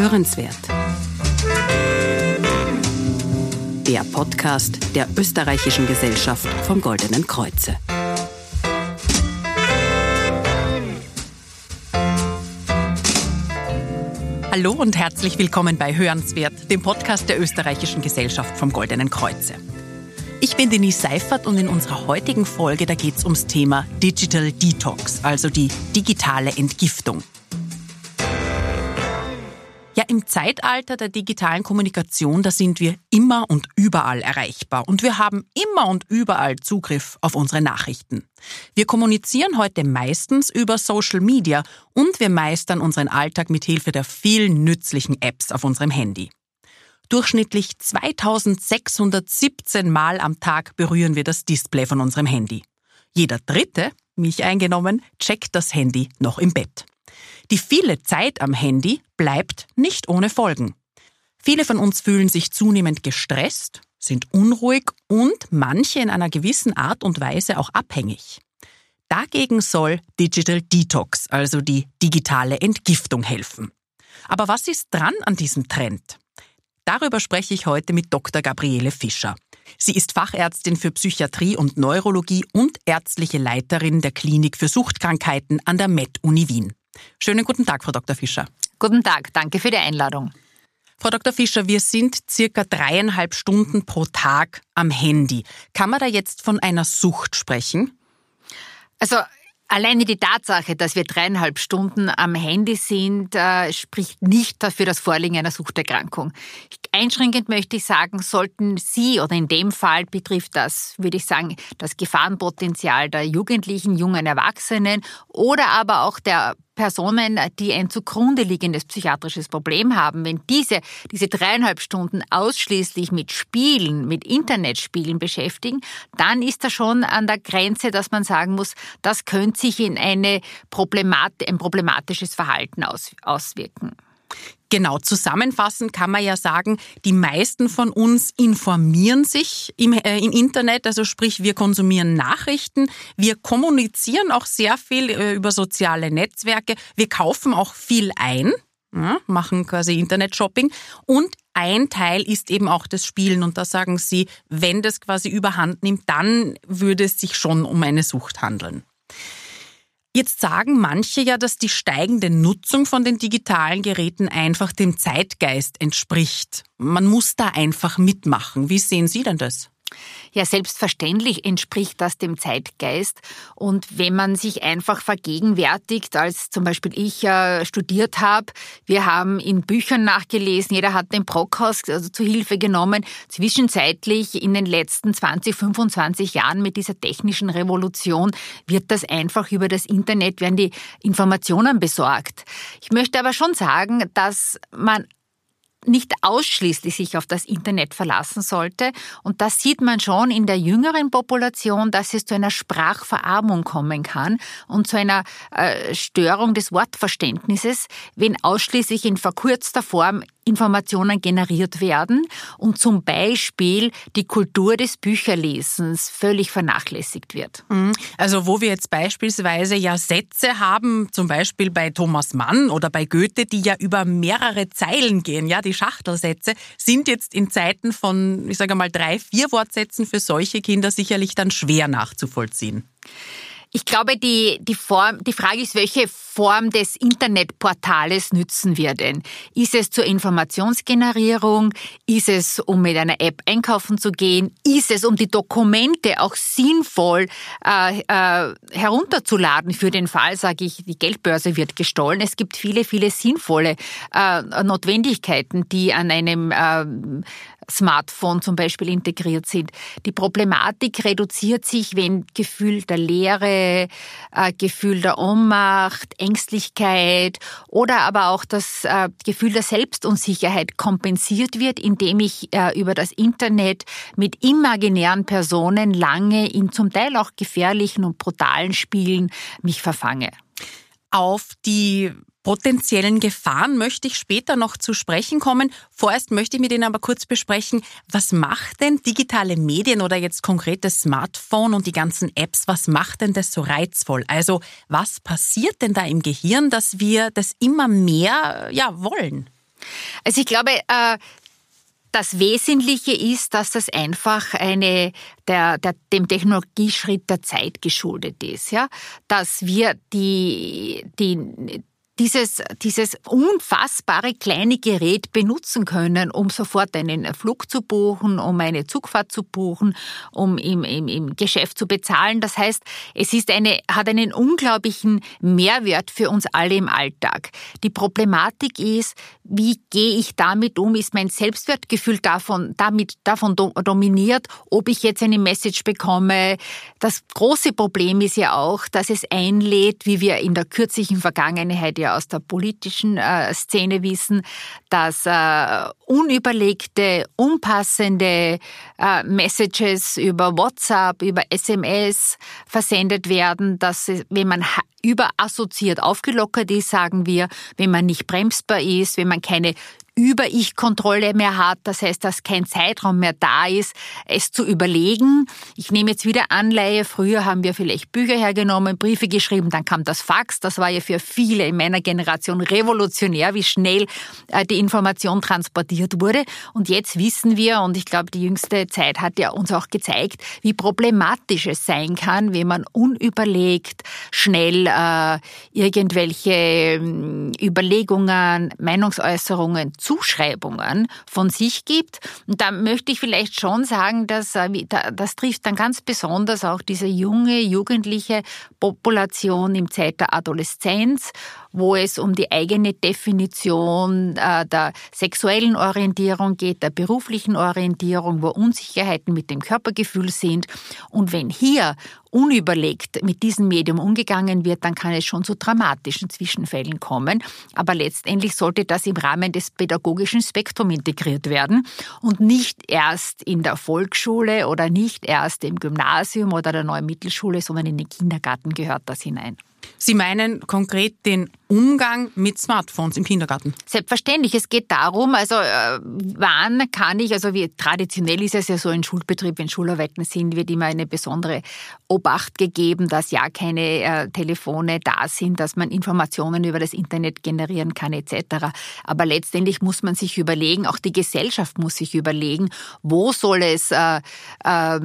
Hörenswert. Der Podcast der Österreichischen Gesellschaft vom Goldenen Kreuze. Hallo und herzlich willkommen bei Hörenswert, dem Podcast der Österreichischen Gesellschaft vom Goldenen Kreuze. Ich bin Denise Seifert und in unserer heutigen Folge, da geht es ums Thema Digital Detox, also die digitale Entgiftung. Im Zeitalter der digitalen Kommunikation, da sind wir immer und überall erreichbar und wir haben immer und überall Zugriff auf unsere Nachrichten. Wir kommunizieren heute meistens über Social Media und wir meistern unseren Alltag mit Hilfe der vielen nützlichen Apps auf unserem Handy. Durchschnittlich 2617 Mal am Tag berühren wir das Display von unserem Handy. Jeder Dritte, mich eingenommen, checkt das Handy noch im Bett. Die viele Zeit am Handy bleibt nicht ohne Folgen. Viele von uns fühlen sich zunehmend gestresst, sind unruhig und manche in einer gewissen Art und Weise auch abhängig. Dagegen soll Digital Detox, also die digitale Entgiftung, helfen. Aber was ist dran an diesem Trend? Darüber spreche ich heute mit Dr. Gabriele Fischer. Sie ist Fachärztin für Psychiatrie und Neurologie und ärztliche Leiterin der Klinik für Suchtkrankheiten an der Med-Uni Wien. Schönen guten Tag, Frau Dr. Fischer. Guten Tag, danke für die Einladung. Frau Dr. Fischer, wir sind circa dreieinhalb Stunden pro Tag am Handy. Kann man da jetzt von einer Sucht sprechen? Also Alleine die Tatsache, dass wir dreieinhalb Stunden am Handy sind, äh, spricht nicht dafür das Vorliegen einer Suchterkrankung. Einschränkend möchte ich sagen, sollten Sie oder in dem Fall betrifft das, würde ich sagen, das Gefahrenpotenzial der Jugendlichen, jungen Erwachsenen oder aber auch der Personen, die ein zugrunde liegendes psychiatrisches Problem haben, wenn diese, diese dreieinhalb Stunden ausschließlich mit Spielen, mit Internetspielen beschäftigen, dann ist da schon an der Grenze, dass man sagen muss, das könnte sich in eine Problemat ein problematisches Verhalten aus, auswirken. Genau, zusammenfassend kann man ja sagen, die meisten von uns informieren sich im, äh, im Internet, also sprich, wir konsumieren Nachrichten, wir kommunizieren auch sehr viel äh, über soziale Netzwerke, wir kaufen auch viel ein, ja, machen quasi Internet-Shopping und ein Teil ist eben auch das Spielen und da sagen Sie, wenn das quasi überhand nimmt, dann würde es sich schon um eine Sucht handeln. Jetzt sagen manche ja, dass die steigende Nutzung von den digitalen Geräten einfach dem Zeitgeist entspricht. Man muss da einfach mitmachen. Wie sehen Sie denn das? Ja, selbstverständlich entspricht das dem Zeitgeist. Und wenn man sich einfach vergegenwärtigt, als zum Beispiel ich äh, studiert habe, wir haben in Büchern nachgelesen, jeder hat den Brockhaus also zu Hilfe genommen. Zwischenzeitlich in den letzten 20, 25 Jahren mit dieser technischen Revolution wird das einfach über das Internet, werden die Informationen besorgt. Ich möchte aber schon sagen, dass man nicht ausschließlich sich auf das Internet verlassen sollte. Und das sieht man schon in der jüngeren Population, dass es zu einer Sprachverarmung kommen kann und zu einer äh, Störung des Wortverständnisses, wenn ausschließlich in verkürzter Form Informationen generiert werden und zum Beispiel die Kultur des Bücherlesens völlig vernachlässigt wird. Mhm. Also wo wir jetzt beispielsweise ja Sätze haben, zum Beispiel bei Thomas Mann oder bei Goethe, die ja über mehrere Zeilen gehen, ja, die Schachtelsätze, sind jetzt in Zeiten von, ich sage mal, drei, vier Wortsätzen für solche Kinder sicherlich dann schwer nachzuvollziehen. Ich glaube, die, die, Form, die Frage ist, welche Form des Internetportales nützen wir denn? Ist es zur Informationsgenerierung? Ist es, um mit einer App einkaufen zu gehen? Ist es, um die Dokumente auch sinnvoll äh, äh, herunterzuladen für den Fall, sage ich, die Geldbörse wird gestohlen? Es gibt viele, viele sinnvolle äh, Notwendigkeiten, die an einem äh, Smartphone zum Beispiel integriert sind. Die Problematik reduziert sich, wenn Gefühl der Leere, äh, Gefühl der Ohnmacht, Ängstlichkeit oder aber auch das äh, Gefühl der Selbstunsicherheit kompensiert wird, indem ich äh, über das Internet mit imaginären Personen lange in zum Teil auch gefährlichen und brutalen Spielen mich verfange. Auf die potenziellen Gefahren möchte ich später noch zu sprechen kommen. Vorerst möchte ich mit Ihnen aber kurz besprechen, was macht denn digitale Medien oder jetzt konkret das Smartphone und die ganzen Apps, was macht denn das so reizvoll? Also was passiert denn da im Gehirn, dass wir das immer mehr ja, wollen? Also ich glaube, äh, das Wesentliche ist, dass das einfach eine, der, der, dem Technologieschritt der Zeit geschuldet ist, ja. Dass wir die, die, dieses, dieses unfassbare kleine Gerät benutzen können, um sofort einen Flug zu buchen, um eine Zugfahrt zu buchen, um im, im, im Geschäft zu bezahlen. Das heißt, es ist eine, hat einen unglaublichen Mehrwert für uns alle im Alltag. Die Problematik ist, wie gehe ich damit um? Ist mein Selbstwertgefühl davon, damit, davon dominiert, ob ich jetzt eine Message bekomme? Das große Problem ist ja auch, dass es einlädt, wie wir in der kürzlichen Vergangenheit ja aus der politischen äh, Szene wissen, dass äh, unüberlegte, unpassende äh, Messages über WhatsApp, über SMS versendet werden, dass wenn man überassoziiert aufgelockert ist, sagen wir, wenn man nicht bremsbar ist, wenn man keine über Ich-Kontrolle mehr hat. Das heißt, dass kein Zeitraum mehr da ist, es zu überlegen. Ich nehme jetzt wieder Anleihe. Früher haben wir vielleicht Bücher hergenommen, Briefe geschrieben, dann kam das Fax. Das war ja für viele in meiner Generation revolutionär, wie schnell äh, die Information transportiert wurde. Und jetzt wissen wir, und ich glaube, die jüngste Zeit hat ja uns auch gezeigt, wie problematisch es sein kann, wenn man unüberlegt schnell äh, irgendwelche äh, Überlegungen, Meinungsäußerungen Zuschreibungen von sich gibt. Und da möchte ich vielleicht schon sagen, dass äh, das trifft dann ganz besonders auch diese junge, jugendliche Population im Zeit der Adoleszenz wo es um die eigene Definition äh, der sexuellen Orientierung geht, der beruflichen Orientierung, wo Unsicherheiten mit dem Körpergefühl sind. Und wenn hier unüberlegt mit diesem Medium umgegangen wird, dann kann es schon zu dramatischen Zwischenfällen kommen. Aber letztendlich sollte das im Rahmen des pädagogischen Spektrums integriert werden und nicht erst in der Volksschule oder nicht erst im Gymnasium oder der neuen Mittelschule, sondern in den Kindergarten gehört das hinein. Sie meinen konkret den Umgang mit Smartphones im Kindergarten? Selbstverständlich. Es geht darum, also äh, wann kann ich, also wie traditionell ist es ja so in Schulbetrieb, wenn Schularbeiten sind, wird immer eine besondere Obacht gegeben, dass ja keine äh, Telefone da sind, dass man Informationen über das Internet generieren kann etc. Aber letztendlich muss man sich überlegen, auch die Gesellschaft muss sich überlegen, wo soll es äh, äh,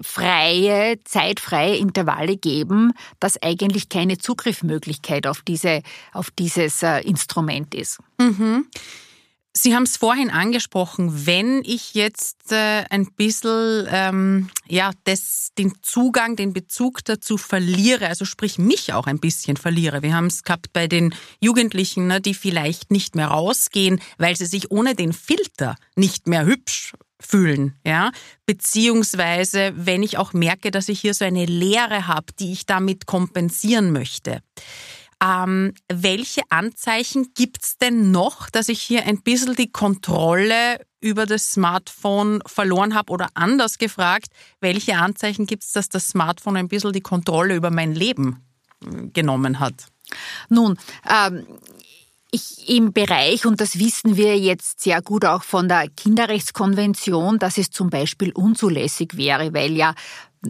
freie, zeitfreie Intervalle geben, dass eigentlich keine Zugriffmöglichkeit auf die diese, auf dieses äh, Instrument ist. Mhm. Sie haben es vorhin angesprochen, wenn ich jetzt äh, ein bisschen ähm, ja, das, den Zugang, den Bezug dazu verliere, also sprich mich auch ein bisschen verliere. Wir haben es gehabt bei den Jugendlichen, ne, die vielleicht nicht mehr rausgehen, weil sie sich ohne den Filter nicht mehr hübsch fühlen, ja, beziehungsweise wenn ich auch merke, dass ich hier so eine Leere habe, die ich damit kompensieren möchte. Ähm, welche Anzeichen gibt's denn noch, dass ich hier ein bisschen die Kontrolle über das Smartphone verloren habe? Oder anders gefragt, welche Anzeichen gibt's, dass das Smartphone ein bisschen die Kontrolle über mein Leben äh, genommen hat? Nun, ähm, ich, im Bereich, und das wissen wir jetzt sehr gut auch von der Kinderrechtskonvention, dass es zum Beispiel unzulässig wäre, weil ja,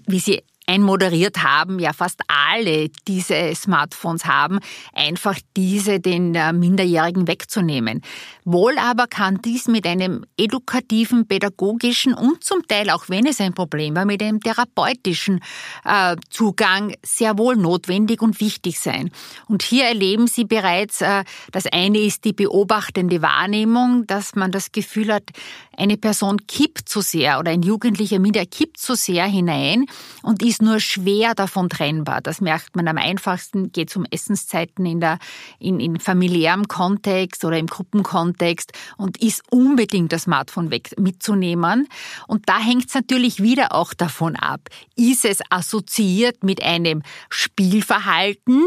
wie Sie einmoderiert haben, ja fast alle diese Smartphones haben, einfach diese den äh, Minderjährigen wegzunehmen. Wohl aber kann dies mit einem edukativen, pädagogischen und zum Teil, auch wenn es ein Problem war, mit einem therapeutischen äh, Zugang sehr wohl notwendig und wichtig sein. Und hier erleben Sie bereits, äh, das eine ist die beobachtende Wahrnehmung, dass man das Gefühl hat, eine Person kippt zu sehr oder ein Jugendlicher mit kippt zu sehr hinein und ist nur schwer davon trennbar. Das merkt man am einfachsten, geht es um Essenszeiten in, der, in, in familiärem Kontext oder im Gruppenkontext und ist unbedingt das Smartphone weg mitzunehmen. Und da hängt es natürlich wieder auch davon ab, ist es assoziiert mit einem Spielverhalten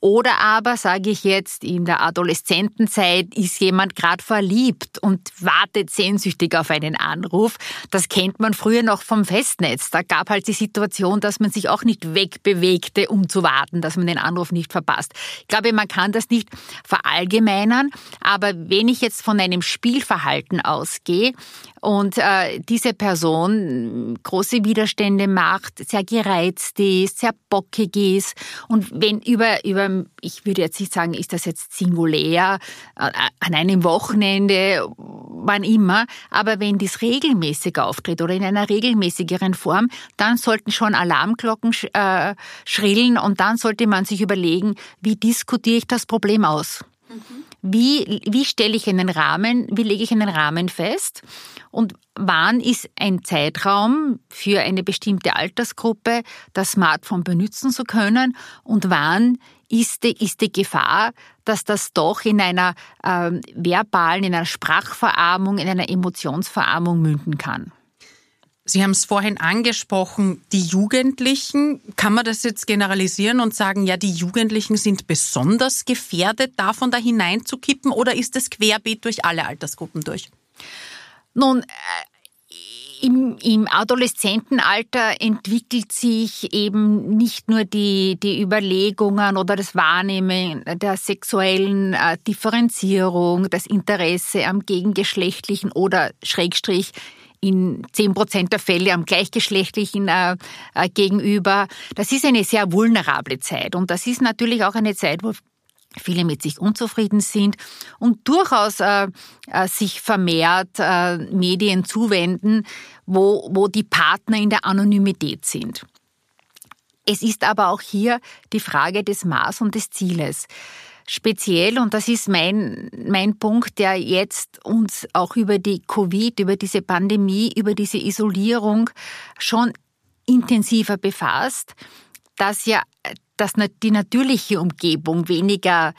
oder aber, sage ich jetzt, in der Adoleszentenzeit ist jemand gerade verliebt und wartet sehnsüchtig auf einen Anruf. Das kennt man früher noch vom Festnetz. Da gab halt die Situation, dass dass man sich auch nicht wegbewegte, um zu warten, dass man den Anruf nicht verpasst. Ich glaube, man kann das nicht verallgemeinern, aber wenn ich jetzt von einem Spielverhalten ausgehe und äh, diese Person große Widerstände macht, sehr gereizt ist, sehr bockig ist und wenn über, über ich würde jetzt nicht sagen, ist das jetzt singulär, äh, an einem Wochenende, wann immer, aber wenn dies regelmäßig auftritt oder in einer regelmäßigeren Form, dann sollten schon Alarmglocken äh, schrillen und dann sollte man sich überlegen, wie diskutiere ich das Problem aus? Mhm. Wie, wie stelle ich einen Rahmen, wie lege ich einen Rahmen fest? Und wann ist ein Zeitraum für eine bestimmte Altersgruppe, das Smartphone benutzen zu können? Und wann ist die, ist die Gefahr, dass das doch in einer äh, verbalen, in einer Sprachverarmung, in einer Emotionsverarmung münden kann? Sie haben es vorhin angesprochen, die Jugendlichen. Kann man das jetzt generalisieren und sagen, ja, die Jugendlichen sind besonders gefährdet, davon da hineinzukippen oder ist es querbeet durch alle Altersgruppen durch? Nun, äh, im, im Adoleszentenalter entwickelt sich eben nicht nur die, die Überlegungen oder das Wahrnehmen der sexuellen äh, Differenzierung, das Interesse am gegengeschlechtlichen oder Schrägstrich in zehn Prozent der Fälle am gleichgeschlechtlichen äh, äh, gegenüber. Das ist eine sehr vulnerable Zeit und das ist natürlich auch eine Zeit, wo viele mit sich unzufrieden sind und durchaus äh, äh, sich vermehrt äh, Medien zuwenden, wo, wo die Partner in der Anonymität sind. Es ist aber auch hier die Frage des Maß und des Zieles speziell, und das ist mein, mein Punkt, der jetzt uns auch über die Covid, über diese Pandemie, über diese Isolierung schon intensiver befasst, dass ja dass die natürliche Umgebung weniger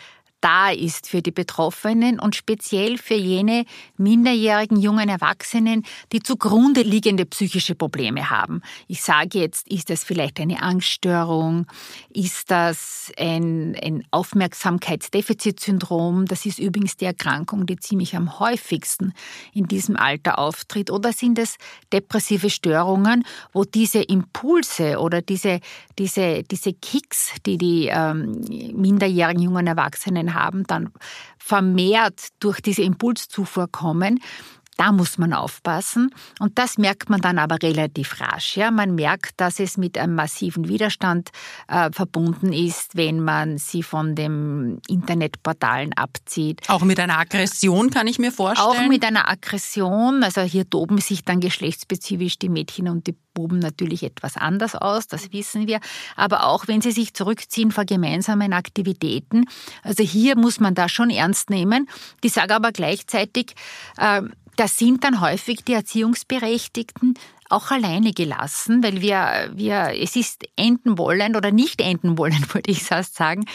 da ist für die Betroffenen und speziell für jene minderjährigen jungen Erwachsenen, die zugrunde liegende psychische Probleme haben. Ich sage jetzt, ist das vielleicht eine Angststörung? Ist das ein, ein Aufmerksamkeitsdefizitsyndrom? Das ist übrigens die Erkrankung, die ziemlich am häufigsten in diesem Alter auftritt. Oder sind es depressive Störungen, wo diese Impulse oder diese, diese, diese Kicks, die die ähm, minderjährigen jungen Erwachsenen haben, dann vermehrt durch diese Impulszufuhr kommen, da muss man aufpassen. Und das merkt man dann aber relativ rasch. Ja? Man merkt, dass es mit einem massiven Widerstand äh, verbunden ist, wenn man sie von den Internetportalen abzieht. Auch mit einer Aggression kann ich mir vorstellen. Auch mit einer Aggression. Also hier toben sich dann geschlechtsspezifisch die Mädchen und die Buben natürlich etwas anders aus, das wissen wir. Aber auch wenn sie sich zurückziehen vor gemeinsamen Aktivitäten. Also hier muss man da schon ernst nehmen. Ich sage aber gleichzeitig, äh, das sind dann häufig die Erziehungsberechtigten auch alleine gelassen, weil wir, wir, es ist enden wollen oder nicht enden wollen, würde ich fast sagen,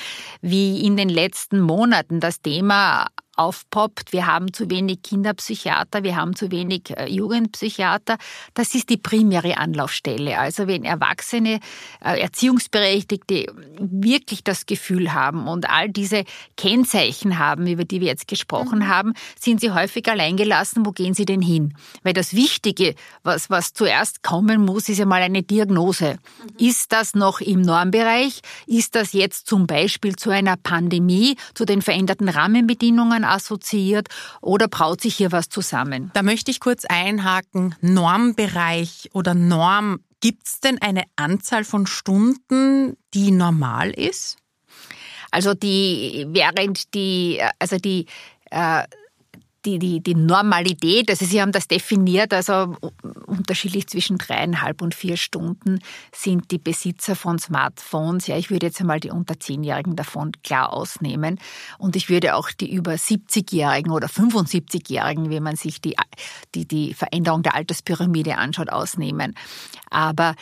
wie in den letzten Monaten das Thema aufpoppt, wir haben zu wenig Kinderpsychiater, wir haben zu wenig äh, Jugendpsychiater. Das ist die primäre Anlaufstelle. Also wenn Erwachsene, äh, Erziehungsberechtigte wirklich das Gefühl haben und all diese Kennzeichen haben, über die wir jetzt gesprochen mhm. haben, sind sie häufig alleingelassen. Wo gehen sie denn hin? Weil das Wichtige, was, was zuerst kommen muss, ist ja mal eine Diagnose. Mhm. Ist das noch im Normbereich? Ist das jetzt zum Beispiel zu einer Pandemie, zu den veränderten Rahmenbedingungen assoziiert oder braut sich hier was zusammen? Da möchte ich kurz einhaken. Normbereich oder Norm. Gibt es denn eine Anzahl von Stunden, die normal ist? Also die, während die, also die äh, die, die, die Normalität, also Sie haben das definiert, also unterschiedlich zwischen dreieinhalb und vier Stunden sind die Besitzer von Smartphones. Ja, ich würde jetzt einmal die unter Zehnjährigen davon klar ausnehmen. Und ich würde auch die über 70-Jährigen oder 75-Jährigen, wenn man sich die, die, die Veränderung der Alterspyramide anschaut, ausnehmen. Aber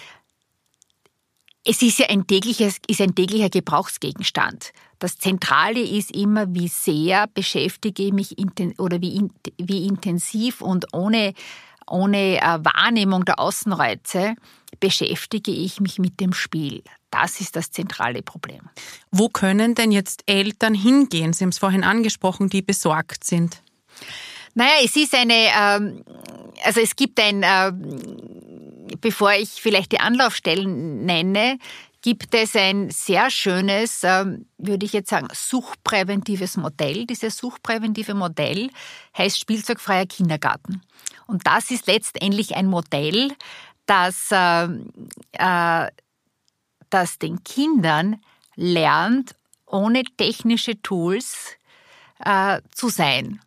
es ist ja ein tägliches, ist ein täglicher Gebrauchsgegenstand. Das Zentrale ist immer, wie sehr beschäftige ich mich oder wie, wie intensiv und ohne, ohne äh, Wahrnehmung der Außenreize beschäftige ich mich mit dem Spiel. Das ist das zentrale Problem. Wo können denn jetzt Eltern hingehen? Sie haben es vorhin angesprochen, die besorgt sind. Naja, es ist eine, ähm, also es gibt ein äh, bevor ich vielleicht die Anlaufstellen nenne, gibt es ein sehr schönes, ähm, würde ich jetzt sagen, suchtpräventives Modell. Dieses suchtpräventive Modell heißt Spielzeugfreier Kindergarten. Und das ist letztendlich ein Modell, das, äh, äh, das den Kindern lernt, ohne technische Tools äh, zu sein.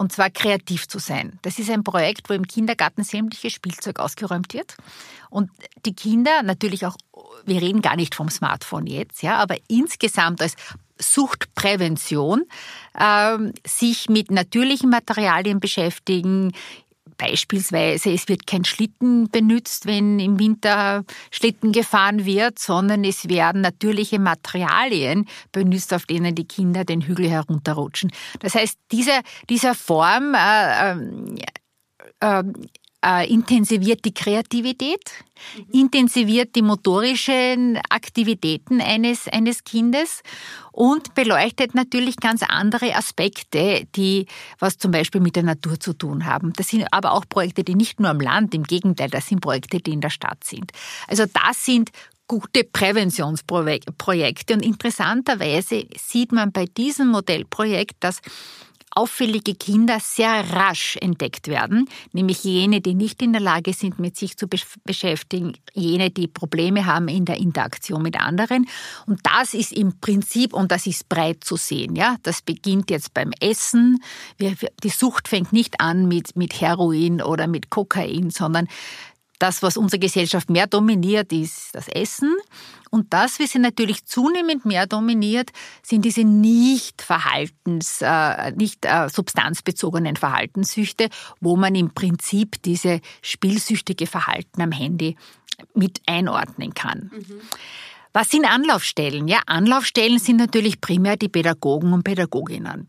Und zwar kreativ zu sein. Das ist ein Projekt, wo im Kindergarten sämtliches Spielzeug ausgeräumt wird. Und die Kinder natürlich auch, wir reden gar nicht vom Smartphone jetzt, ja, aber insgesamt als Suchtprävention, äh, sich mit natürlichen Materialien beschäftigen, Beispielsweise, es wird kein Schlitten benutzt, wenn im Winter Schlitten gefahren wird, sondern es werden natürliche Materialien benutzt, auf denen die Kinder den Hügel herunterrutschen. Das heißt, diese, dieser Form äh, äh, äh, intensiviert die Kreativität, mhm. intensiviert die motorischen Aktivitäten eines, eines Kindes und beleuchtet natürlich ganz andere Aspekte, die was zum Beispiel mit der Natur zu tun haben. Das sind aber auch Projekte, die nicht nur am Land, im Gegenteil, das sind Projekte, die in der Stadt sind. Also das sind gute Präventionsprojekte und interessanterweise sieht man bei diesem Modellprojekt, dass auffällige Kinder sehr rasch entdeckt werden, nämlich jene, die nicht in der Lage sind, mit sich zu beschäftigen, jene, die Probleme haben in der Interaktion mit anderen. Und das ist im Prinzip, und das ist breit zu sehen, ja, das beginnt jetzt beim Essen. Die Sucht fängt nicht an mit, mit Heroin oder mit Kokain, sondern das, was unsere Gesellschaft mehr dominiert, ist das Essen. Und das, was sie natürlich zunehmend mehr dominiert, sind diese nicht Verhaltens, äh, nicht äh, substanzbezogenen Verhaltenssüchte, wo man im Prinzip diese spielsüchtige Verhalten am Handy mit einordnen kann. Mhm. Was sind Anlaufstellen? Ja, Anlaufstellen sind natürlich primär die Pädagogen und Pädagoginnen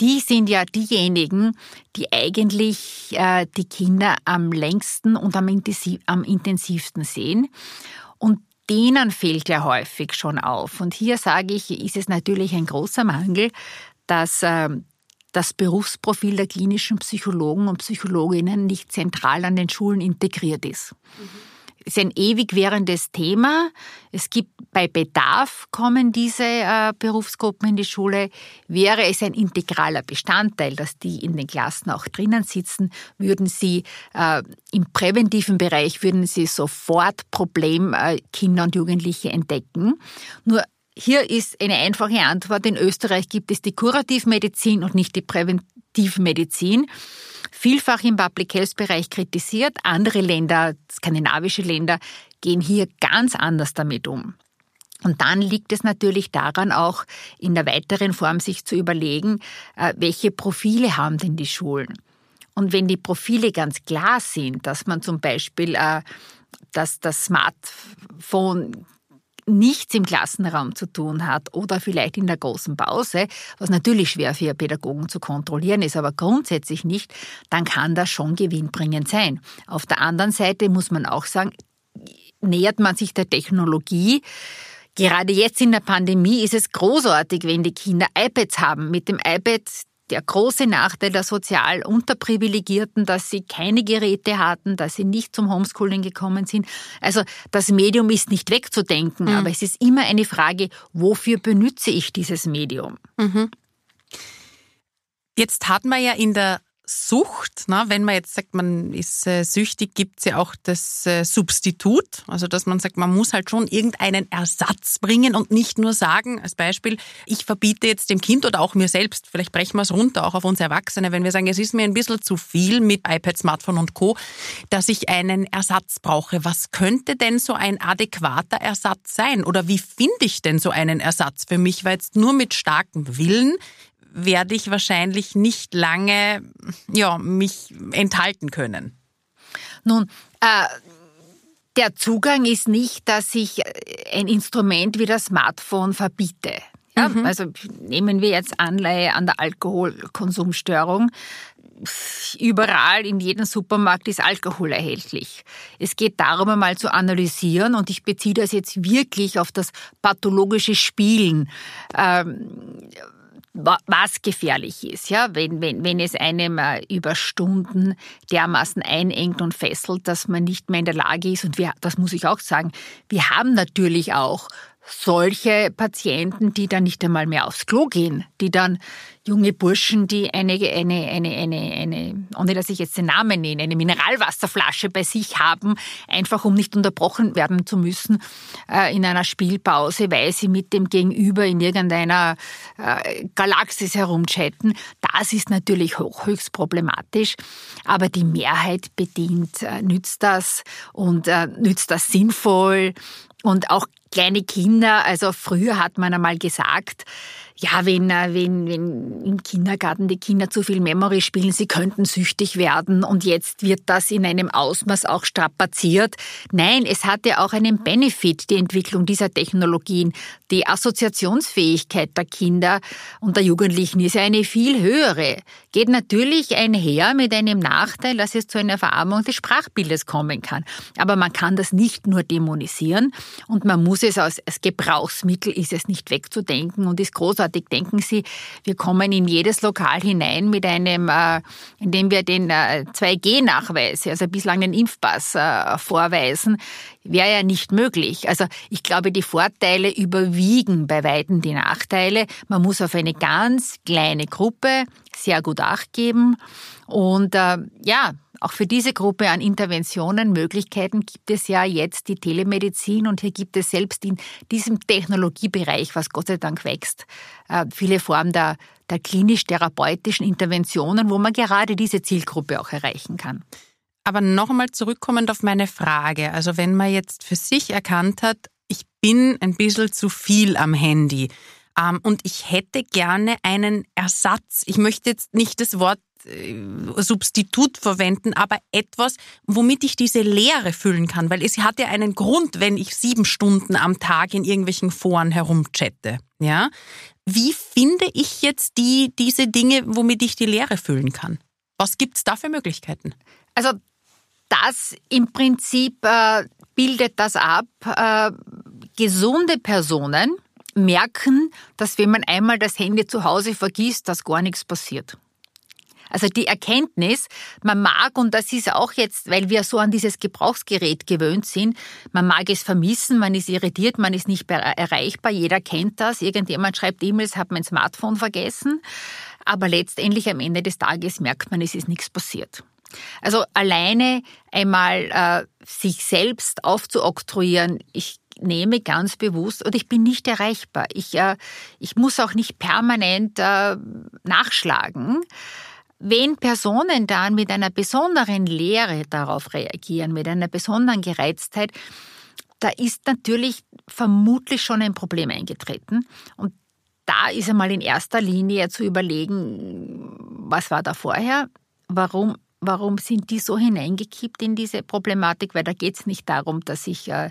die sind ja diejenigen, die eigentlich äh, die Kinder am längsten und am, intensiv, am intensivsten sehen. Und denen fehlt ja häufig schon auf. Und hier sage ich, ist es natürlich ein großer Mangel, dass äh, das Berufsprofil der klinischen Psychologen und Psychologinnen nicht zentral an den Schulen integriert ist. Mhm ist ein ewig währendes Thema. Es gibt bei Bedarf kommen diese äh, Berufsgruppen in die Schule. Wäre es ein integraler Bestandteil, dass die in den Klassen auch drinnen sitzen, würden sie äh, im präventiven Bereich würden sie sofort Problemkinder äh, und Jugendliche entdecken. Nur hier ist eine einfache Antwort. In Österreich gibt es die Kurativmedizin und nicht die Präventivmedizin vielfach im Public Health Bereich kritisiert. Andere Länder, skandinavische Länder, gehen hier ganz anders damit um. Und dann liegt es natürlich daran, auch in der weiteren Form sich zu überlegen, äh, welche Profile haben denn die Schulen? Und wenn die Profile ganz klar sind, dass man zum Beispiel äh, dass das Smartphone nichts im Klassenraum zu tun hat oder vielleicht in der großen Pause, was natürlich schwer für Pädagogen zu kontrollieren ist, aber grundsätzlich nicht, dann kann das schon gewinnbringend sein. Auf der anderen Seite muss man auch sagen, nähert man sich der Technologie, Gerade jetzt in der Pandemie ist es großartig, wenn die Kinder iPads haben. Mit dem iPad der große Nachteil der sozial Unterprivilegierten, dass sie keine Geräte hatten, dass sie nicht zum Homeschooling gekommen sind. Also das Medium ist nicht wegzudenken, mhm. aber es ist immer eine Frage, wofür benütze ich dieses Medium? Mhm. Jetzt hat man ja in der Sucht, na, wenn man jetzt sagt, man ist äh, süchtig, gibt es ja auch das äh, Substitut, also dass man sagt, man muss halt schon irgendeinen Ersatz bringen und nicht nur sagen, als Beispiel, ich verbiete jetzt dem Kind oder auch mir selbst, vielleicht brechen wir es runter, auch auf uns Erwachsene, wenn wir sagen, es ist mir ein bisschen zu viel mit iPad, Smartphone und Co., dass ich einen Ersatz brauche. Was könnte denn so ein adäquater Ersatz sein? Oder wie finde ich denn so einen Ersatz für mich? Weil jetzt nur mit starkem Willen werde ich wahrscheinlich nicht lange ja, mich enthalten können. Nun, äh, der Zugang ist nicht, dass ich ein Instrument wie das Smartphone verbiete. Ja, mhm. Also nehmen wir jetzt Anleihe an der Alkoholkonsumstörung. Überall in jedem Supermarkt ist Alkohol erhältlich. Es geht darum, einmal zu analysieren und ich beziehe das jetzt wirklich auf das pathologische Spielen. Ähm, was gefährlich ist, ja, wenn, wenn, wenn es einem äh, über Stunden dermaßen einengt und fesselt, dass man nicht mehr in der Lage ist. Und wir, das muss ich auch sagen, wir haben natürlich auch solche Patienten, die dann nicht einmal mehr aufs Klo gehen, die dann junge Burschen, die eine, eine, eine, eine, eine, ohne dass ich jetzt den Namen nenne, eine Mineralwasserflasche bei sich haben, einfach um nicht unterbrochen werden zu müssen äh, in einer Spielpause, weil sie mit dem Gegenüber in irgendeiner äh, Galaxis herumchatten. Das ist natürlich hoch, höchst problematisch, aber die Mehrheit bedient, äh, nützt das und äh, nützt das sinnvoll und auch kleine Kinder, also früher hat man einmal gesagt, ja, wenn, äh, wenn, wenn im Kindergarten die Kinder zu viel Memory spielen, sie könnten süchtig werden und jetzt wird das in einem Ausmaß auch strapaziert. Nein, es hatte auch einen Benefit, die Entwicklung dieser Technologien. Die Assoziationsfähigkeit der Kinder und der Jugendlichen ist ja eine viel höhere. Geht natürlich einher mit einem Nachteil, dass es zu einer Verarmung des Sprachbildes kommen kann. Aber man kann das nicht nur dämonisieren und man muss es als, als Gebrauchsmittel ist es nicht wegzudenken und ist großartig großartig. Denken Sie, wir kommen in jedes Lokal hinein mit einem, äh, indem wir den äh, 2G-Nachweis, also bislang den Impfpass äh, vorweisen, wäre ja nicht möglich. Also ich glaube, die Vorteile überwiegen bei Weitem die Nachteile. Man muss auf eine ganz kleine Gruppe sehr gut Acht geben und äh, ja, auch für diese Gruppe an Interventionen, Möglichkeiten gibt es ja jetzt die Telemedizin und hier gibt es selbst in diesem Technologiebereich, was Gott sei Dank wächst, äh, viele Formen der, der klinisch-therapeutischen Interventionen, wo man gerade diese Zielgruppe auch erreichen kann. Aber noch einmal zurückkommend auf meine Frage. Also wenn man jetzt für sich erkannt hat, ich bin ein bisschen zu viel am Handy und ich hätte gerne einen Ersatz. Ich möchte jetzt nicht das Wort äh, Substitut verwenden, aber etwas, womit ich diese Leere füllen kann, weil es hat ja einen Grund, wenn ich sieben Stunden am Tag in irgendwelchen Foren herumchatte. Ja, wie finde ich jetzt die diese Dinge, womit ich die Leere füllen kann? Was gibt's da für Möglichkeiten? Also das im Prinzip äh, bildet das ab. Äh, gesunde Personen merken, dass wenn man einmal das Handy zu Hause vergisst, dass gar nichts passiert. Also die Erkenntnis, man mag, und das ist auch jetzt, weil wir so an dieses Gebrauchsgerät gewöhnt sind, man mag es vermissen, man ist irritiert, man ist nicht erreichbar, jeder kennt das, irgendjemand schreibt E-Mails, hat mein Smartphone vergessen, aber letztendlich am Ende des Tages merkt man, es ist nichts passiert. Also alleine einmal äh, sich selbst aufzuoktroyieren, ich nehme ganz bewusst und ich bin nicht erreichbar. Ich, äh, ich muss auch nicht permanent äh, nachschlagen. Wenn Personen dann mit einer besonderen Lehre darauf reagieren, mit einer besonderen Gereiztheit, da ist natürlich vermutlich schon ein Problem eingetreten. Und da ist einmal in erster Linie zu überlegen, was war da vorher? Warum warum sind die so hineingekippt in diese Problematik? Weil da geht es nicht darum, dass ich äh,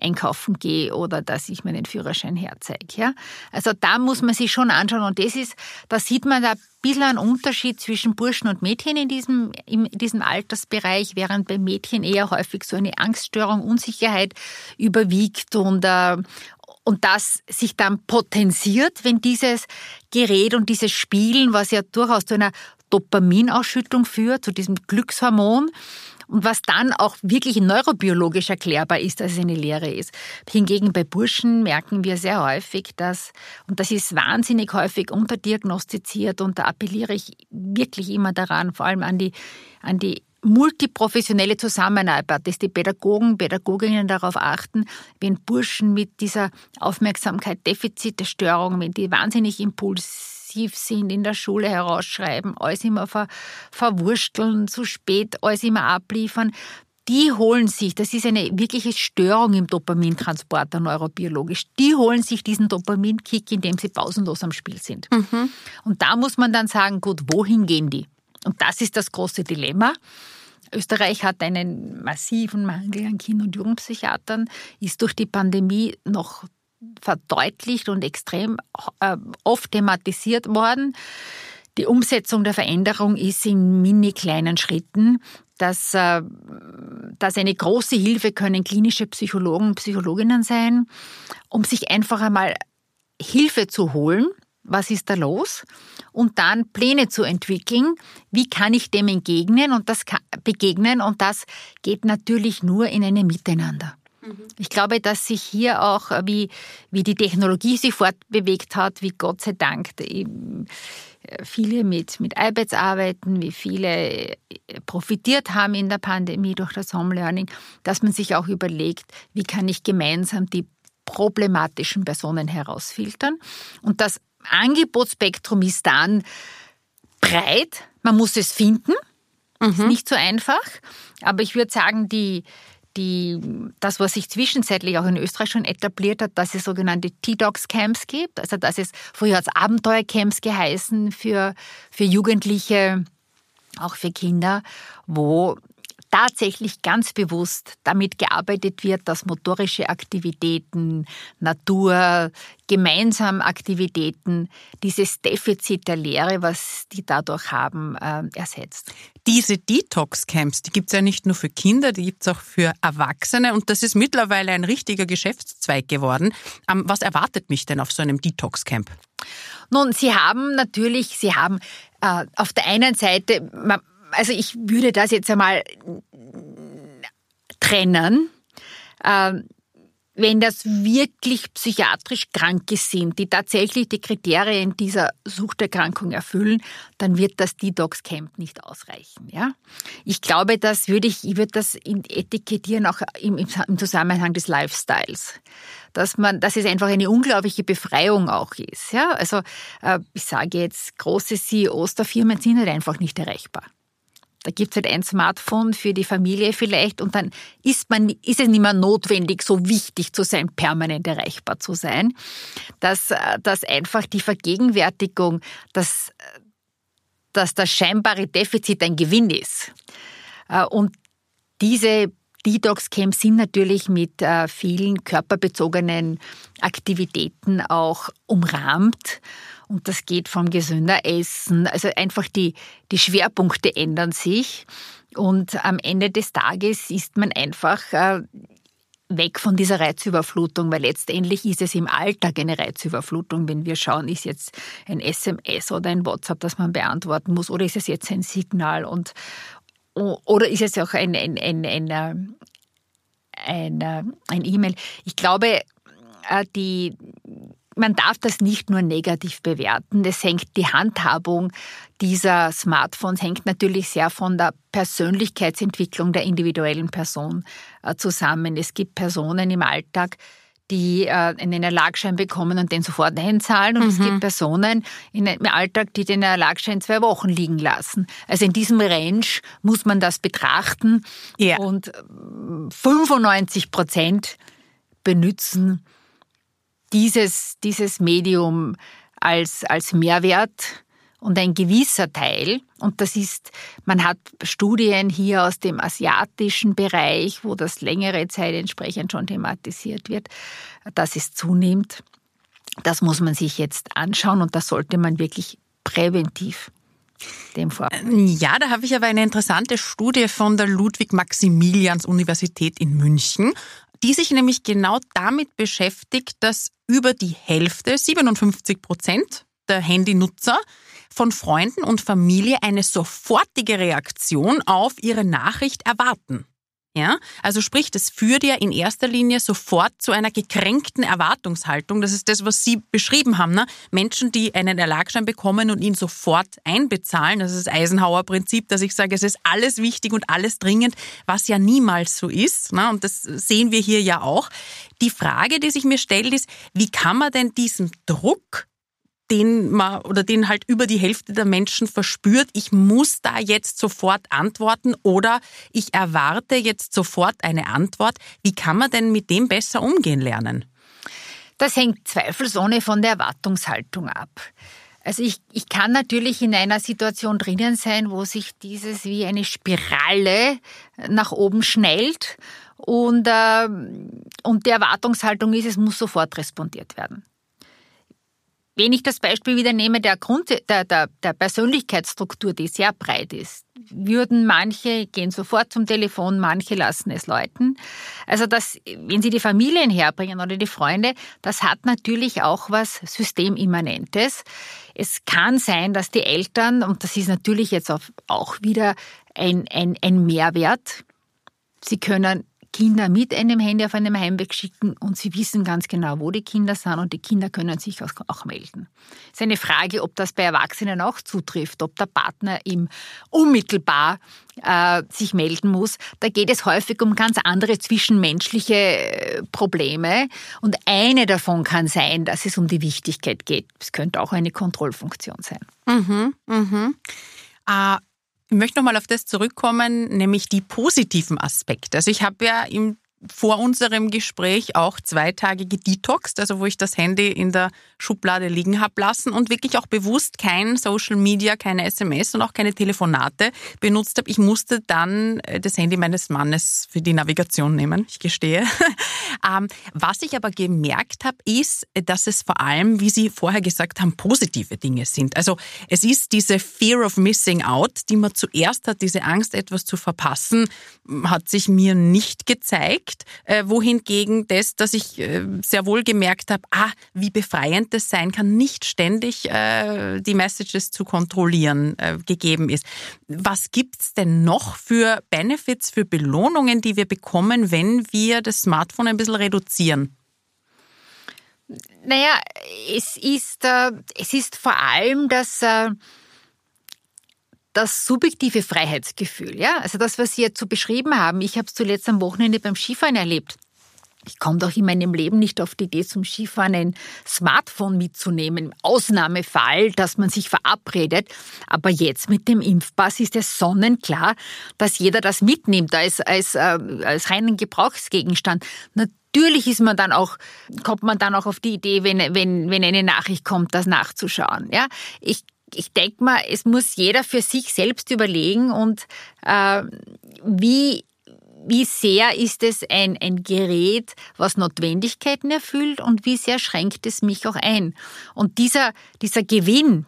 einkaufen gehe oder dass ich meinen Führerschein herzeige. Ja? Also da muss man sich schon anschauen und das ist, da sieht man da ein bisschen einen Unterschied zwischen Burschen und Mädchen in diesem, in diesem Altersbereich, während bei Mädchen eher häufig so eine Angststörung, Unsicherheit überwiegt und, äh, und das sich dann potenziert, wenn dieses Gerät und dieses Spielen, was ja durchaus zu einer Dopaminausschüttung führt, zu diesem Glückshormon. Und was dann auch wirklich neurobiologisch erklärbar ist, dass es eine Lehre ist. Hingegen bei Burschen merken wir sehr häufig, dass, und das ist wahnsinnig häufig unterdiagnostiziert, und da appelliere ich wirklich immer daran, vor allem an die, an die multiprofessionelle Zusammenarbeit, dass die Pädagogen, Pädagoginnen darauf achten, wenn Burschen mit dieser Aufmerksamkeit, Defizitstörung, wenn die wahnsinnig impuls aggressiv sind, in der Schule herausschreiben, alles immer ver, verwursteln, zu spät alles immer abliefern, die holen sich, das ist eine wirkliche Störung im Dopamintransporter neurobiologisch, die holen sich diesen Dopaminkick, indem sie pausenlos am Spiel sind. Mhm. Und da muss man dann sagen, gut, wohin gehen die? Und das ist das große Dilemma. Österreich hat einen massiven Mangel an Kind- und Jugendpsychiatern, ist durch die Pandemie noch verdeutlicht und extrem äh, oft thematisiert worden. Die Umsetzung der Veränderung ist in mini kleinen Schritten. Das, äh, das eine große Hilfe können klinische Psychologen und Psychologinnen sein, um sich einfach einmal Hilfe zu holen was ist da los und dann Pläne zu entwickeln, wie kann ich dem entgegnen und das begegnen und das geht natürlich nur in einem Miteinander. Mhm. Ich glaube, dass sich hier auch, wie, wie die Technologie sich fortbewegt hat, wie Gott sei Dank viele mit, mit iPads arbeiten, wie viele profitiert haben in der Pandemie durch das Home Learning, dass man sich auch überlegt, wie kann ich gemeinsam die problematischen Personen herausfiltern. Und das Angebotsspektrum ist dann breit. Man muss es finden. Mhm. Ist nicht so einfach. Aber ich würde sagen, die, die, das, was sich zwischenzeitlich auch in Österreich schon etabliert hat, dass es sogenannte T-Docs-Camps gibt. Also, dass es früher als Abenteuercamps geheißen für, für Jugendliche, auch für Kinder, wo tatsächlich ganz bewusst damit gearbeitet wird, dass motorische Aktivitäten, Natur, gemeinsam Aktivitäten dieses Defizit der Lehre, was die dadurch haben, äh, ersetzt. Diese Detox-Camps, die gibt es ja nicht nur für Kinder, die gibt es auch für Erwachsene und das ist mittlerweile ein richtiger Geschäftszweig geworden. Ähm, was erwartet mich denn auf so einem Detox-Camp? Nun, Sie haben natürlich, Sie haben äh, auf der einen Seite, man, also ich würde das jetzt einmal trennen. Ähm, wenn das wirklich psychiatrisch Kranke sind, die tatsächlich die Kriterien dieser Suchterkrankung erfüllen, dann wird das Detox Camp nicht ausreichen. Ja? Ich glaube, das würde ich, ich würde das etikettieren auch im, im Zusammenhang des Lifestyles. Dass man, dass es einfach eine unglaubliche Befreiung auch ist. Ja? Also, äh, ich sage jetzt, große CEOs der Firmen sind halt einfach nicht erreichbar. Da gibt es halt ein Smartphone für die Familie vielleicht und dann ist, man, ist es nicht mehr notwendig, so wichtig zu sein, permanent erreichbar zu sein, dass, äh, dass einfach die Vergegenwärtigung, dass, dass das scheinbare Defizit ein Gewinn ist. Äh, und diese Detox-Camps sind natürlich mit äh, vielen körperbezogenen Aktivitäten auch umrahmt. Und das geht vom gesünder Essen. Also einfach die, die Schwerpunkte ändern sich. Und am Ende des Tages ist man einfach äh, weg von dieser Reizüberflutung, weil letztendlich ist es im Alltag eine Reizüberflutung, wenn wir schauen, ist jetzt ein SMS oder ein WhatsApp, das man beantworten muss, oder ist es jetzt ein Signal und oder ist es auch ein, ein, ein, ein, äh, ein, äh, ein E-Mail. Ich glaube, die, man darf das nicht nur negativ bewerten. Das hängt die Handhabung dieser Smartphones hängt natürlich sehr von der Persönlichkeitsentwicklung der individuellen Person äh, zusammen. Es gibt Personen im Alltag, die äh, einen Erlagschein bekommen und den sofort einzahlen. Und mhm. es gibt Personen im Alltag, die den Erlagschein zwei Wochen liegen lassen. Also in diesem Range muss man das betrachten. Ja. Und 95 äh, Prozent benützen dieses, dieses Medium als, als Mehrwert und ein gewisser Teil, und das ist, man hat Studien hier aus dem asiatischen Bereich, wo das längere Zeit entsprechend schon thematisiert wird, dass es zunimmt. Das muss man sich jetzt anschauen und das sollte man wirklich präventiv dem vor. Ja, da habe ich aber eine interessante Studie von der Ludwig-Maximilians-Universität in München die sich nämlich genau damit beschäftigt, dass über die Hälfte, 57 Prozent der Handynutzer von Freunden und Familie eine sofortige Reaktion auf ihre Nachricht erwarten. Ja, also sprich, das führt ja in erster Linie sofort zu einer gekränkten Erwartungshaltung. Das ist das, was Sie beschrieben haben. Ne? Menschen, die einen Erlagschein bekommen und ihn sofort einbezahlen. Das ist das Eisenhower-Prinzip, dass ich sage, es ist alles wichtig und alles dringend, was ja niemals so ist. Ne? Und das sehen wir hier ja auch. Die Frage, die sich mir stellt, ist, wie kann man denn diesen Druck den man oder den halt über die Hälfte der Menschen verspürt, ich muss da jetzt sofort antworten oder ich erwarte jetzt sofort eine Antwort. Wie kann man denn mit dem besser umgehen lernen? Das hängt zweifelsohne von der Erwartungshaltung ab. Also ich, ich kann natürlich in einer Situation drinnen sein, wo sich dieses wie eine Spirale nach oben schnellt und, äh, und die Erwartungshaltung ist, es muss sofort respondiert werden wenn ich das Beispiel wieder nehme, der Grund der, der, der Persönlichkeitsstruktur, die sehr breit ist, würden manche gehen sofort zum Telefon, manche lassen es läuten. Also das, wenn Sie die Familien herbringen oder die Freunde, das hat natürlich auch was Systemimmanentes. Es kann sein, dass die Eltern, und das ist natürlich jetzt auch wieder ein, ein, ein Mehrwert, sie können Kinder mit einem Handy auf einem Heimweg schicken und sie wissen ganz genau, wo die Kinder sind und die Kinder können sich auch melden. Es ist eine Frage, ob das bei Erwachsenen auch zutrifft, ob der Partner ihm unmittelbar äh, sich melden muss. Da geht es häufig um ganz andere zwischenmenschliche äh, Probleme und eine davon kann sein, dass es um die Wichtigkeit geht. Es könnte auch eine Kontrollfunktion sein. Mhm, mhm. Äh, ich möchte nochmal auf das zurückkommen, nämlich die positiven Aspekte. Also ich habe ja im vor unserem Gespräch auch zwei Tage gedetoxt, also wo ich das Handy in der Schublade liegen habe lassen und wirklich auch bewusst kein Social Media, keine SMS und auch keine Telefonate benutzt habe. Ich musste dann äh, das Handy meines Mannes für die Navigation nehmen, ich gestehe. Ähm, was ich aber gemerkt habe, ist, dass es vor allem, wie Sie vorher gesagt haben, positive Dinge sind. Also es ist diese Fear of Missing Out, die man zuerst hat, diese Angst, etwas zu verpassen, hat sich mir nicht gezeigt geschickt, äh, wohingegen das, dass ich äh, sehr wohl gemerkt habe, ah, wie befreiend das sein kann, nicht ständig äh, die Messages zu kontrollieren gegeben ist. Was gibt's denn noch für Benefits, für Belohnungen, die wir bekommen, wenn wir das Smartphone ein bisschen reduzieren? Naja, es ist, es ist vor allem das, äh, das subjektive Freiheitsgefühl, ja, also das, was Sie jetzt so beschrieben haben, ich habe es zuletzt am Wochenende beim Skifahren erlebt. Ich komme doch in meinem Leben nicht auf die Idee, zum Skifahren ein Smartphone mitzunehmen. Im Ausnahmefall, dass man sich verabredet. Aber jetzt mit dem Impfpass ist es sonnenklar, dass jeder das mitnimmt als, als, äh, als reinen Gebrauchsgegenstand. Natürlich ist man dann auch, kommt man dann auch auf die Idee, wenn, wenn, wenn eine Nachricht kommt, das nachzuschauen. Ja, ich ich denke mal, es muss jeder für sich selbst überlegen und äh, wie wie sehr ist es ein, ein Gerät, was Notwendigkeiten erfüllt und wie sehr schränkt es mich auch ein. Und dieser, dieser Gewinn,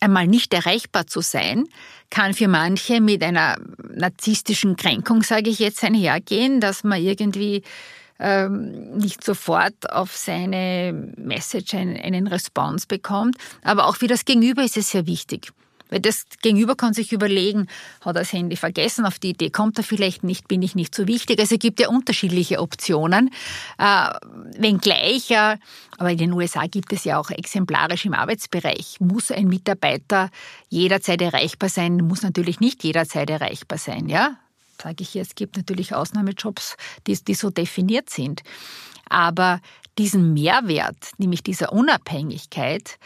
einmal nicht erreichbar zu sein, kann für manche mit einer narzisstischen Kränkung, sage ich jetzt, einhergehen, dass man irgendwie ähm, nicht sofort auf seine Message einen, einen Response bekommt. Aber auch für das Gegenüber ist es sehr wichtig. Weil das Gegenüber kann sich überlegen, hat er das Handy vergessen, auf die Idee kommt er vielleicht nicht, bin ich nicht so wichtig. Also es gibt ja unterschiedliche Optionen. Äh, wenngleich, äh, aber in den USA gibt es ja auch exemplarisch im Arbeitsbereich, muss ein Mitarbeiter jederzeit erreichbar sein, muss natürlich nicht jederzeit erreichbar sein. Ja? Sage ich hier, es gibt natürlich Ausnahmejobs, die, die so definiert sind. Aber diesen Mehrwert, nämlich dieser Unabhängigkeit,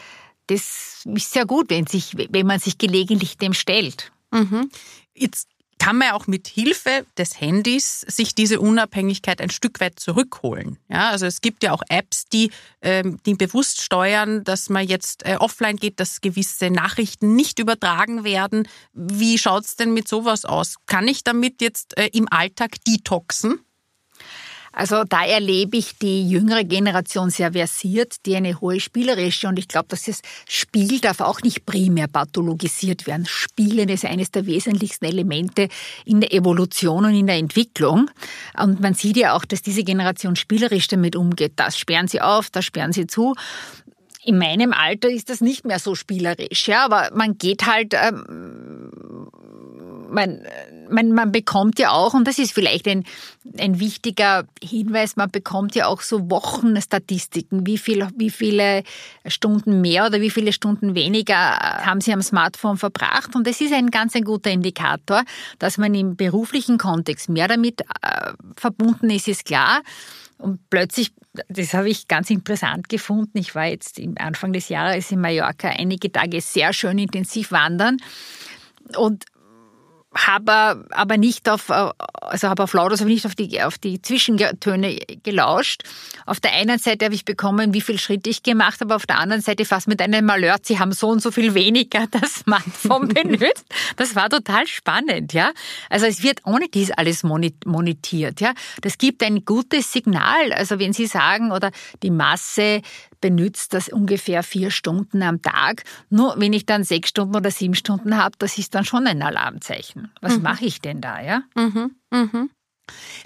das ist sehr gut, wenn, sich, wenn man sich gelegentlich dem stellt. Mhm. Jetzt kann man auch mit Hilfe des Handys sich diese Unabhängigkeit ein Stück weit zurückholen. Ja, also es gibt ja auch Apps, die, ähm, die bewusst steuern, dass man jetzt äh, offline geht, dass gewisse Nachrichten nicht übertragen werden. Wie schaut's denn mit sowas aus? Kann ich damit jetzt äh, im Alltag detoxen? Also da erlebe ich die jüngere Generation sehr versiert, die eine hohe spielerische und ich glaube, dass das Spiel darf auch nicht primär pathologisiert werden. Spielen ist eines der wesentlichsten Elemente in der Evolution und in der Entwicklung. Und man sieht ja auch, dass diese Generation spielerisch damit umgeht. Das sperren sie auf, das sperren sie zu. In meinem Alter ist das nicht mehr so spielerisch, ja, aber man geht halt ähm, man, man, man bekommt ja auch, und das ist vielleicht ein, ein wichtiger Hinweis, man bekommt ja auch so Wochenstatistiken, wie, viel, wie viele Stunden mehr oder wie viele Stunden weniger haben Sie am Smartphone verbracht. Und das ist ein ganz ein guter Indikator, dass man im beruflichen Kontext mehr damit äh, verbunden ist, ist klar. Und plötzlich, das habe ich ganz interessant gefunden, ich war jetzt im Anfang des Jahres in Mallorca einige Tage sehr schön intensiv wandern. Und habe aber nicht auf, also habe auf Lauters, aber nicht auf die, auf die Zwischentöne gelauscht. Auf der einen Seite habe ich bekommen, wie viel Schritte ich gemacht habe, auf der anderen Seite fast mit einem Malheur, sie haben so und so viel weniger das Smartphone benutzt. Das war total spannend, ja. Also es wird ohne dies alles monetiert, ja. Das gibt ein gutes Signal. Also wenn Sie sagen, oder die Masse benützt das ungefähr vier Stunden am Tag. Nur wenn ich dann sechs Stunden oder sieben Stunden habe, das ist dann schon ein Alarmzeichen. Was mhm. mache ich denn da, ja? Mhm. Mhm.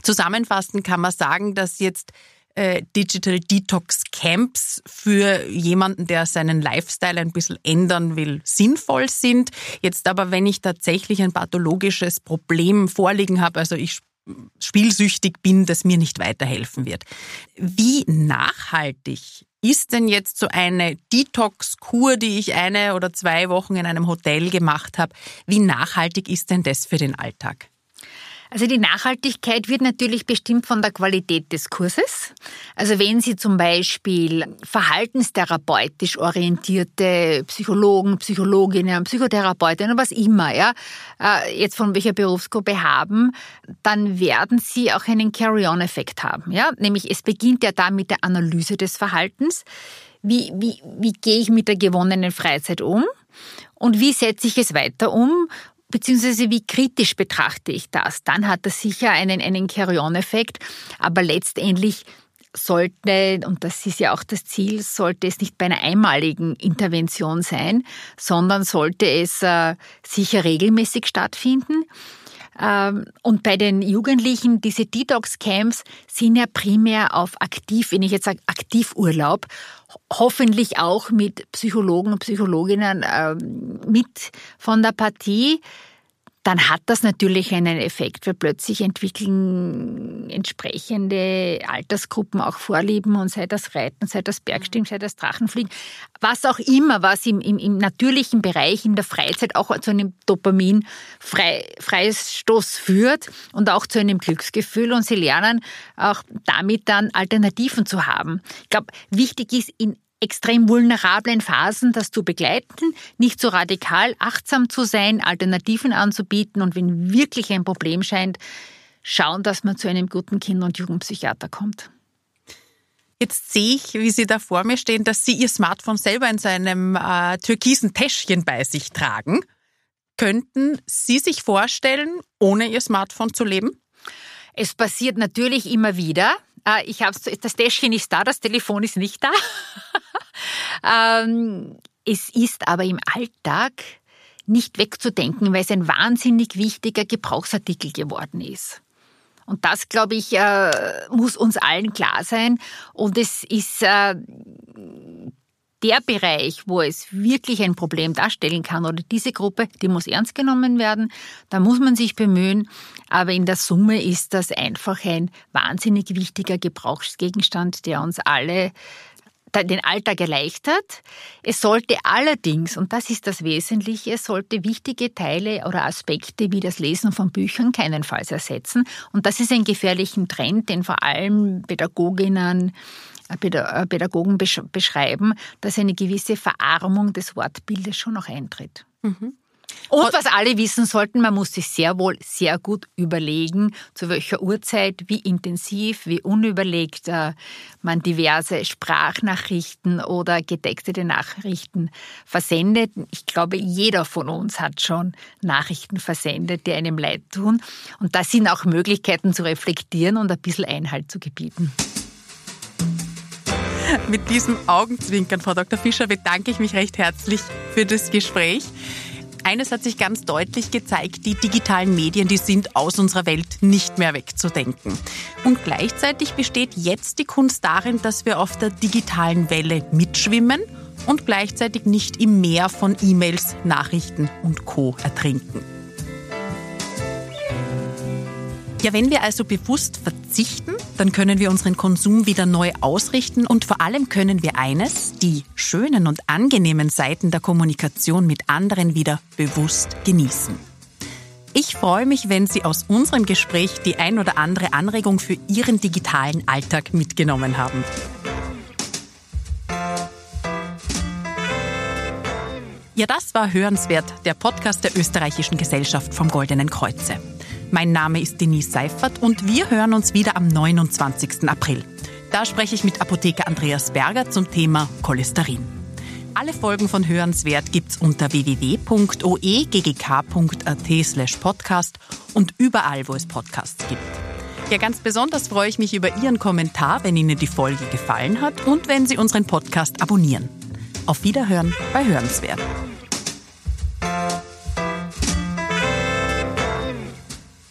Zusammenfassend kann man sagen, dass jetzt äh, Digital Detox Camps für jemanden, der seinen Lifestyle ein bisschen ändern will, sinnvoll sind. Jetzt aber, wenn ich tatsächlich ein pathologisches Problem vorliegen habe, also ich spielsüchtig bin, das mir nicht weiterhelfen wird. Wie nachhaltig ist denn jetzt so eine Detox-Kur, die ich eine oder zwei Wochen in einem Hotel gemacht habe, wie nachhaltig ist denn das für den Alltag? Also die Nachhaltigkeit wird natürlich bestimmt von der Qualität des Kurses. Also wenn Sie zum Beispiel verhaltenstherapeutisch orientierte Psychologen, Psychologinnen, Psychotherapeutinnen, was immer, ja, äh, jetzt von welcher Berufsgruppe haben, dann werden Sie auch einen Carry-on-Effekt haben. Ja? Nämlich es beginnt ja da mit der Analyse des Verhaltens. Wie, wie, wie gehe ich mit der gewonnenen Freizeit um? Und wie setze ich es weiter um? Beziehungsweise wie kritisch betrachte ich das, dann hat das sicher einen, einen Carry-on-Effekt. Aber letztendlich sollte, und das ist ja auch das Ziel, sollte es nicht bei einer einmaligen Intervention sein, sondern sollte es äh, sicher regelmäßig stattfinden. Ähm, und bei den Jugendlichen, diese Detox-Camps sind ja primär auf aktiv, wenn ich jetzt sage Aktivurlaub, hoffentlich auch mit Psychologen und Psychologinnen ähm, mit von der Partie dann hat das natürlich einen Effekt, weil plötzlich entwickeln entsprechende Altersgruppen auch Vorlieben und sei das Reiten, sei das Bergsteigen, sei das Drachenfliegen, was auch immer, was im, im, im natürlichen Bereich in der Freizeit auch zu einem Dopamin-Freistoß führt und auch zu einem Glücksgefühl und sie lernen auch damit dann Alternativen zu haben. Ich glaube, wichtig ist in extrem vulnerablen Phasen das zu begleiten, nicht so radikal, achtsam zu sein, Alternativen anzubieten und wenn wirklich ein Problem scheint, schauen, dass man zu einem guten Kinder- und Jugendpsychiater kommt. Jetzt sehe ich, wie Sie da vor mir stehen, dass Sie Ihr Smartphone selber in so einem äh, türkisen Täschchen bei sich tragen. Könnten Sie sich vorstellen, ohne Ihr Smartphone zu leben? Es passiert natürlich immer wieder. Äh, ich hab's, das Täschchen ist da, das Telefon ist nicht da. Ähm, es ist aber im Alltag nicht wegzudenken, weil es ein wahnsinnig wichtiger Gebrauchsartikel geworden ist. Und das, glaube ich, äh, muss uns allen klar sein. Und es ist äh, der Bereich, wo es wirklich ein Problem darstellen kann oder diese Gruppe, die muss ernst genommen werden. Da muss man sich bemühen. Aber in der Summe ist das einfach ein wahnsinnig wichtiger Gebrauchsgegenstand, der uns alle den Alltag erleichtert. Es sollte allerdings, und das ist das Wesentliche, es sollte wichtige Teile oder Aspekte wie das Lesen von Büchern keinenfalls ersetzen. Und das ist ein gefährlichen Trend, den vor allem Pädagoginnen, äh, äh, Pädagogen beschreiben, dass eine gewisse Verarmung des Wortbildes schon noch eintritt. Mhm. Und was alle wissen sollten, man muss sich sehr wohl sehr gut überlegen, zu welcher Uhrzeit, wie intensiv, wie unüberlegt äh, man diverse Sprachnachrichten oder getextete Nachrichten versendet. Ich glaube, jeder von uns hat schon Nachrichten versendet, die einem leid tun. Und da sind auch Möglichkeiten zu reflektieren und ein bisschen Einhalt zu gebieten. Mit diesem Augenzwinkern, Frau Dr. Fischer, bedanke ich mich recht herzlich für das Gespräch. Eines hat sich ganz deutlich gezeigt, die digitalen Medien, die sind aus unserer Welt nicht mehr wegzudenken. Und gleichzeitig besteht jetzt die Kunst darin, dass wir auf der digitalen Welle mitschwimmen und gleichzeitig nicht im Meer von E-Mails, Nachrichten und Co ertrinken. Ja, wenn wir also bewusst verzichten, dann können wir unseren Konsum wieder neu ausrichten und vor allem können wir eines, die schönen und angenehmen Seiten der Kommunikation mit anderen wieder bewusst genießen. Ich freue mich, wenn Sie aus unserem Gespräch die ein oder andere Anregung für Ihren digitalen Alltag mitgenommen haben. Ja, das war Hörenswert, der Podcast der Österreichischen Gesellschaft vom Goldenen Kreuze. Mein Name ist Denise Seifert und wir hören uns wieder am 29. April. Da spreche ich mit Apotheker Andreas Berger zum Thema Cholesterin. Alle Folgen von Hörenswert gibt's unter www.oeggk.at slash podcast und überall, wo es Podcasts gibt. Ja, ganz besonders freue ich mich über Ihren Kommentar, wenn Ihnen die Folge gefallen hat und wenn Sie unseren Podcast abonnieren. Auf Wiederhören bei Hörenswert.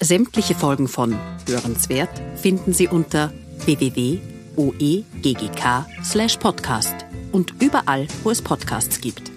Sämtliche Folgen von Hörenswert finden Sie unter www.oeggk/podcast und überall, wo es Podcasts gibt.